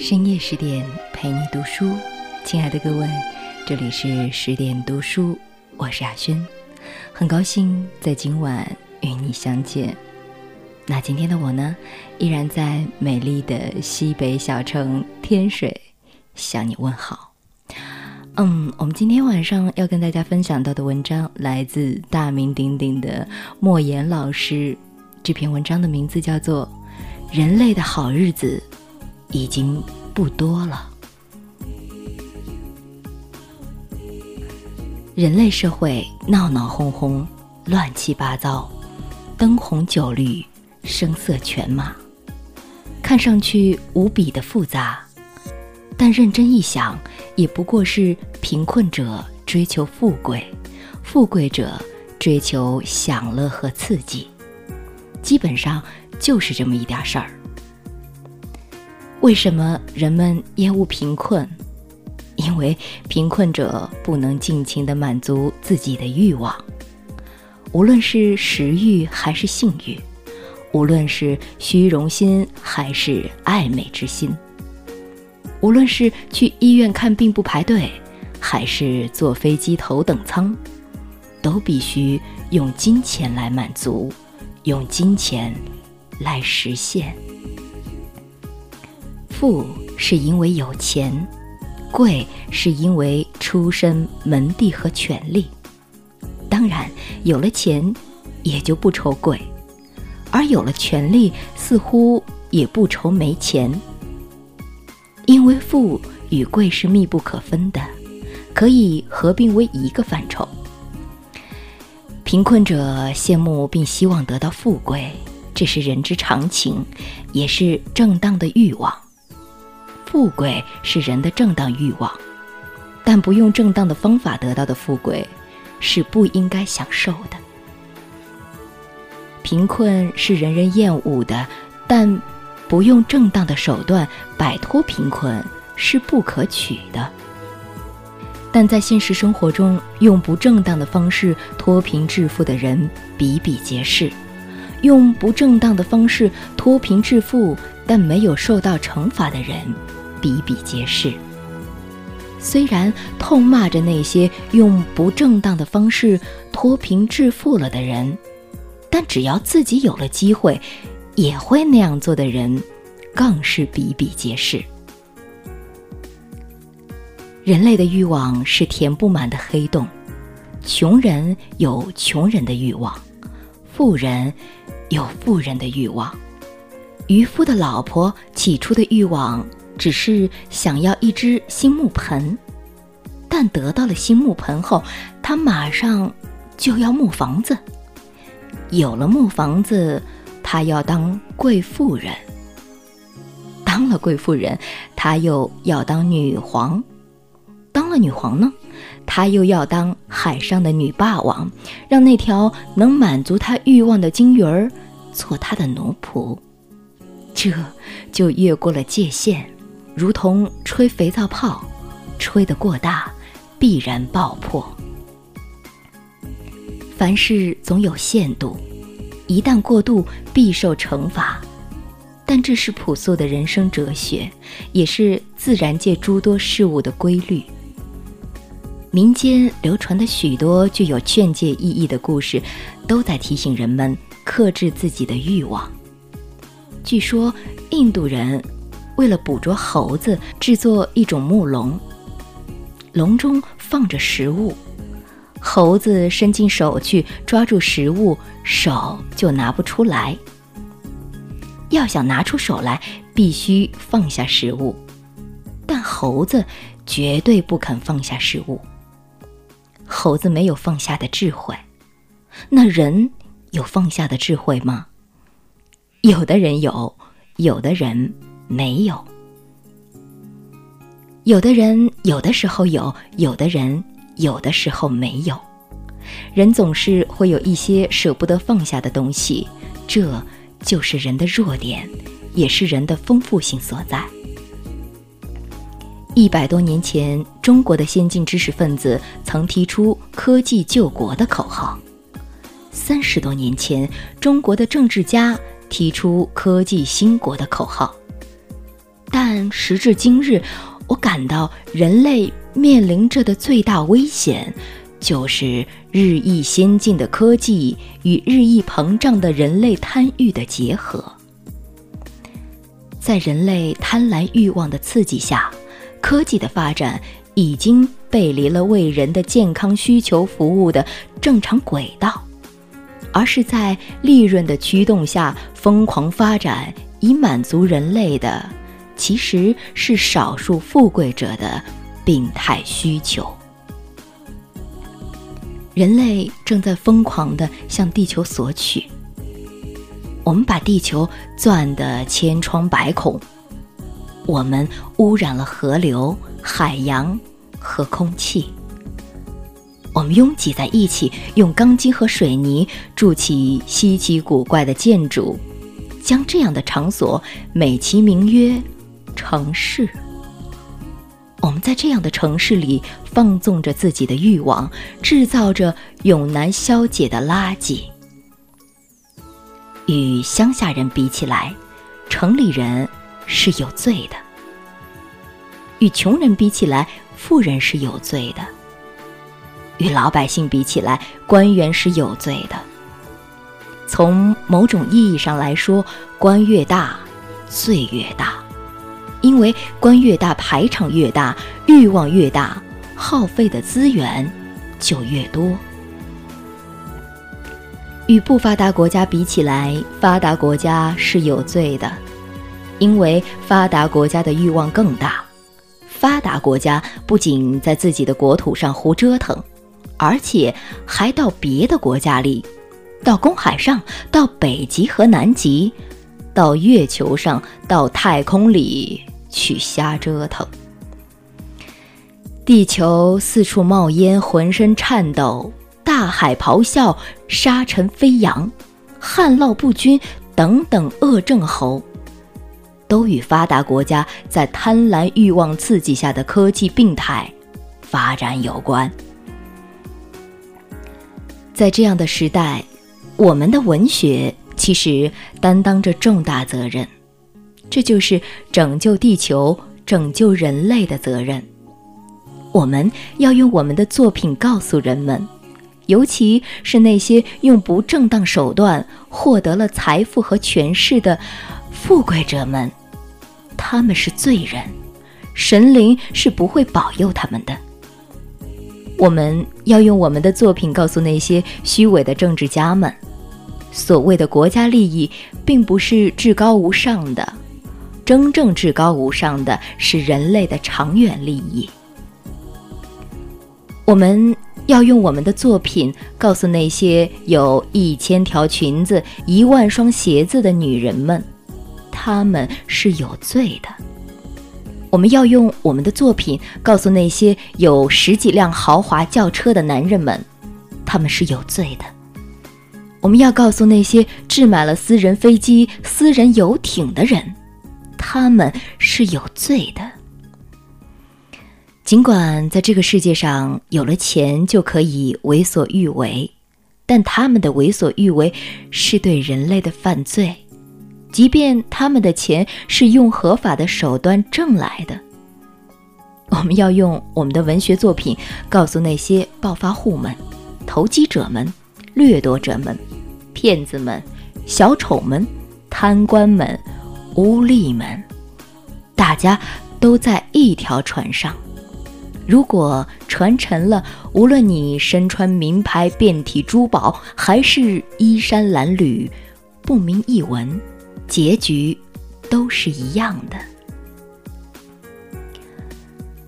深夜十点陪你读书，亲爱的各位，这里是十点读书，我是亚轩，很高兴在今晚与你相见。那今天的我呢，依然在美丽的西北小城天水向你问好。嗯，我们今天晚上要跟大家分享到的文章来自大名鼎鼎的莫言老师，这篇文章的名字叫做《人类的好日子已经不多了》。人类社会闹闹哄哄，乱七八糟，灯红酒绿。声色犬马，看上去无比的复杂，但认真一想，也不过是贫困者追求富贵，富贵者追求享乐和刺激，基本上就是这么一点事儿。为什么人们厌恶贫困？因为贫困者不能尽情的满足自己的欲望，无论是食欲还是性欲。无论是虚荣心还是爱美之心，无论是去医院看病不排队，还是坐飞机头等舱，都必须用金钱来满足，用金钱来实现。富是因为有钱，贵是因为出身门第和权力。当然，有了钱，也就不愁贵。而有了权力，似乎也不愁没钱，因为富与贵是密不可分的，可以合并为一个范畴。贫困者羡慕并希望得到富贵，这是人之常情，也是正当的欲望。富贵是人的正当欲望，但不用正当的方法得到的富贵，是不应该享受的。贫困是人人厌恶的，但不用正当的手段摆脱贫困是不可取的。但在现实生活中，用不正当的方式脱贫致富的人比比皆是；用不正当的方式脱贫致富但没有受到惩罚的人比比皆是。虽然痛骂着那些用不正当的方式脱贫致富了的人。但只要自己有了机会，也会那样做的人，更是比比皆是。人类的欲望是填不满的黑洞，穷人有穷人的欲望，富人有富人的欲望。渔夫的老婆起初的欲望只是想要一只新木盆，但得到了新木盆后，他马上就要木房子。有了木房子，他要当贵妇人；当了贵妇人，他又要当女皇；当了女皇呢，他又要当海上的女霸王，让那条能满足他欲望的金鱼儿做他的奴仆。这就越过了界限，如同吹肥皂泡，吹得过大，必然爆破。凡事总有限度，一旦过度，必受惩罚。但这是朴素的人生哲学，也是自然界诸多事物的规律。民间流传的许多具有劝诫意义的故事，都在提醒人们克制自己的欲望。据说，印度人为了捕捉猴子，制作一种木笼，笼中放着食物。猴子伸进手去抓住食物，手就拿不出来。要想拿出手来，必须放下食物，但猴子绝对不肯放下食物。猴子没有放下的智慧，那人有放下的智慧吗？有的人有，有的人没有。有的人有的时候有，有的人。有的时候没有，人总是会有一些舍不得放下的东西，这就是人的弱点，也是人的丰富性所在。一百多年前，中国的先进知识分子曾提出“科技救国”的口号；三十多年前，中国的政治家提出“科技兴国”的口号。但时至今日，我感到人类面临着的最大危险，就是日益先进的科技与日益膨胀的人类贪欲的结合。在人类贪婪欲望的刺激下，科技的发展已经背离了为人的健康需求服务的正常轨道，而是在利润的驱动下疯狂发展，以满足人类的。其实是少数富贵者的病态需求。人类正在疯狂地向地球索取。我们把地球钻得千疮百孔，我们污染了河流、海洋和空气。我们拥挤在一起，用钢筋和水泥筑起稀奇古怪的建筑，将这样的场所美其名曰。城市，我们在这样的城市里放纵着自己的欲望，制造着永难消解的垃圾。与乡下人比起来，城里人是有罪的；与穷人比起来，富人是有罪的；与老百姓比起来，官员是有罪的。从某种意义上来说，官越大，罪越大。因为官越大，排场越大，欲望越大，耗费的资源就越多。与不发达国家比起来，发达国家是有罪的，因为发达国家的欲望更大。发达国家不仅在自己的国土上胡折腾，而且还到别的国家里，到公海上，到北极和南极，到月球上，到太空里。去瞎折腾，地球四处冒烟，浑身颤抖；大海咆哮，沙尘飞扬，旱涝不均等等恶症候，都与发达国家在贪婪欲望刺激下的科技病态发展有关。在这样的时代，我们的文学其实担当着重大责任。这就是拯救地球、拯救人类的责任。我们要用我们的作品告诉人们，尤其是那些用不正当手段获得了财富和权势的富贵者们，他们是罪人，神灵是不会保佑他们的。我们要用我们的作品告诉那些虚伪的政治家们，所谓的国家利益并不是至高无上的。真正至高无上的是人类的长远利益。我们要用我们的作品告诉那些有一千条裙子、一万双鞋子的女人们，她们是有罪的。我们要用我们的作品告诉那些有十几辆豪华轿车的男人们，他们是有罪的。我们要告诉那些置买了私人飞机、私人游艇的人。他们是有罪的。尽管在这个世界上有了钱就可以为所欲为，但他们的为所欲为是对人类的犯罪，即便他们的钱是用合法的手段挣来的。我们要用我们的文学作品告诉那些暴发户们、投机者们、掠夺者们、骗子们、小丑们、贪官们。污吏们，大家都在一条船上。如果船沉了，无论你身穿名牌、遍体珠宝，还是衣衫褴褛、不明一文，结局都是一样的。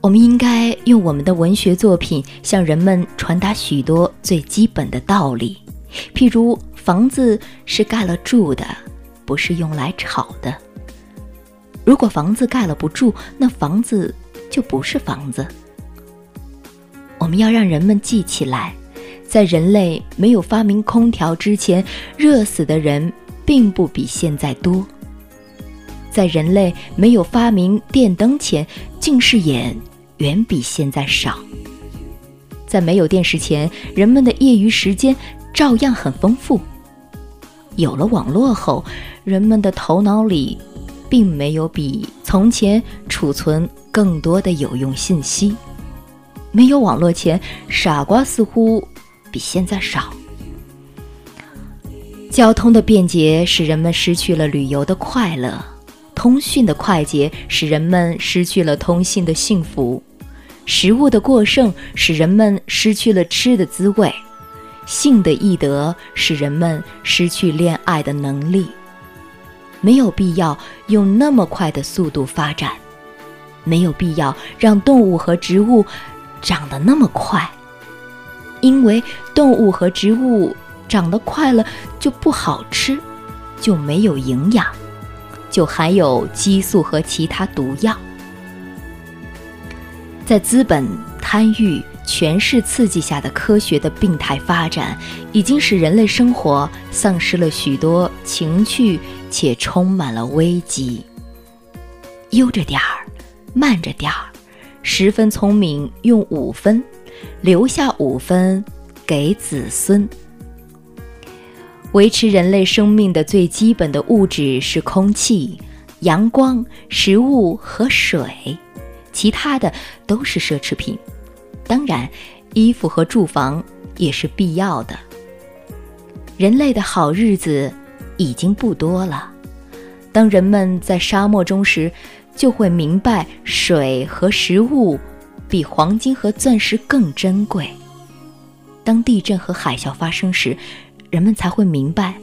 我们应该用我们的文学作品向人们传达许多最基本的道理，譬如房子是盖了住的。不是用来炒的。如果房子盖了不住，那房子就不是房子。我们要让人们记起来，在人类没有发明空调之前，热死的人并不比现在多；在人类没有发明电灯前，近视眼远比现在少；在没有电视前，人们的业余时间照样很丰富。有了网络后，人们的头脑里并没有比从前储存更多的有用信息。没有网络前，傻瓜似乎比现在少。交通的便捷使人们失去了旅游的快乐，通讯的快捷使人们失去了通信的幸福，食物的过剩使人们失去了吃的滋味，性的易得使人们失去恋爱的能力。没有必要用那么快的速度发展，没有必要让动物和植物长得那么快，因为动物和植物长得快了就不好吃，就没有营养，就含有激素和其他毒药。在资本、贪欲、权势刺激下的科学的病态发展，已经使人类生活丧失了许多情趣。且充满了危机。悠着点儿，慢着点儿，十分聪明，用五分，留下五分给子孙。维持人类生命的最基本的物质是空气、阳光、食物和水，其他的都是奢侈品。当然，衣服和住房也是必要的。人类的好日子。已经不多了。当人们在沙漠中时，就会明白水和食物比黄金和钻石更珍贵。当地震和海啸发生时，人们才会明白，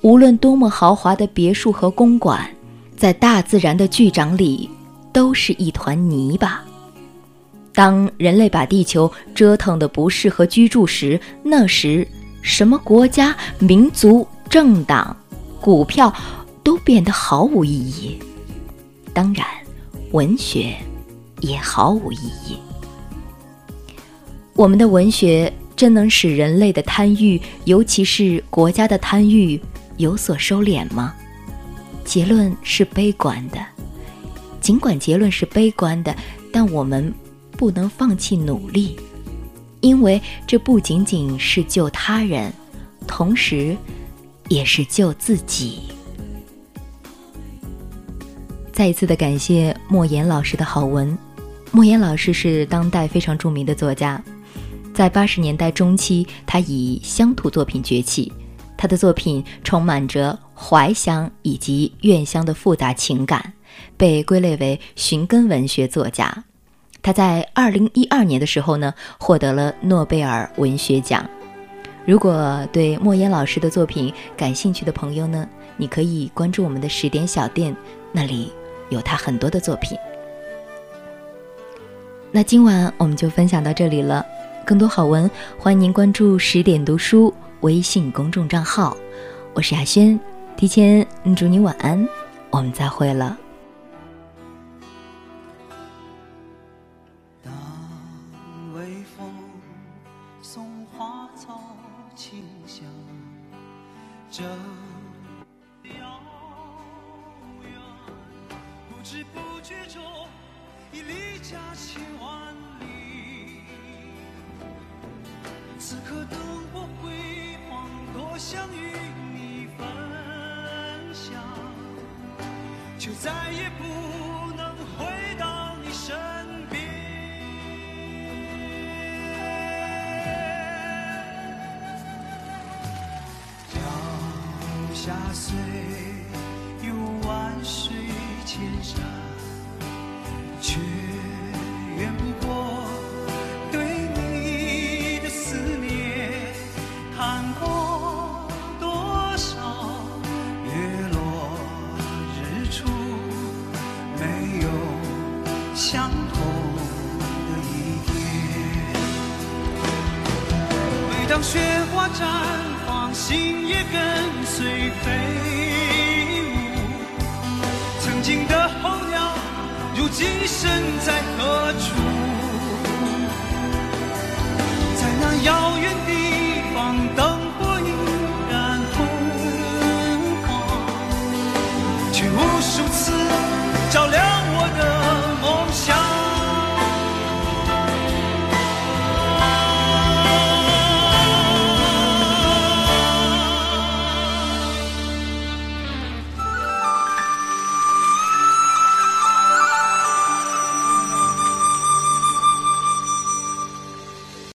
无论多么豪华的别墅和公馆，在大自然的巨掌里，都是一团泥巴。当人类把地球折腾得不适合居住时，那时什么国家、民族、政党？股票都变得毫无意义，当然，文学也毫无意义。我们的文学真能使人类的贪欲，尤其是国家的贪欲有所收敛吗？结论是悲观的。尽管结论是悲观的，但我们不能放弃努力，因为这不仅仅是救他人，同时。也是救自己。再一次的感谢莫言老师的好文。莫言老师是当代非常著名的作家，在八十年代中期，他以乡土作品崛起。他的作品充满着怀乡以及怨乡的复杂情感，被归类为寻根文学作家。他在二零一二年的时候呢，获得了诺贝尔文学奖。如果对莫言老师的作品感兴趣的朋友呢，你可以关注我们的十点小店，那里有他很多的作品。那今晚我们就分享到这里了，更多好文欢迎您关注十点读书微信公众账号，我是亚轩，提前祝你晚安，我们再会了。就再也不能回到你身边。脚下虽有万水千山，当雪花绽放，心也跟。随飞舞，曾经的候鸟，如今身在何处？在那遥远地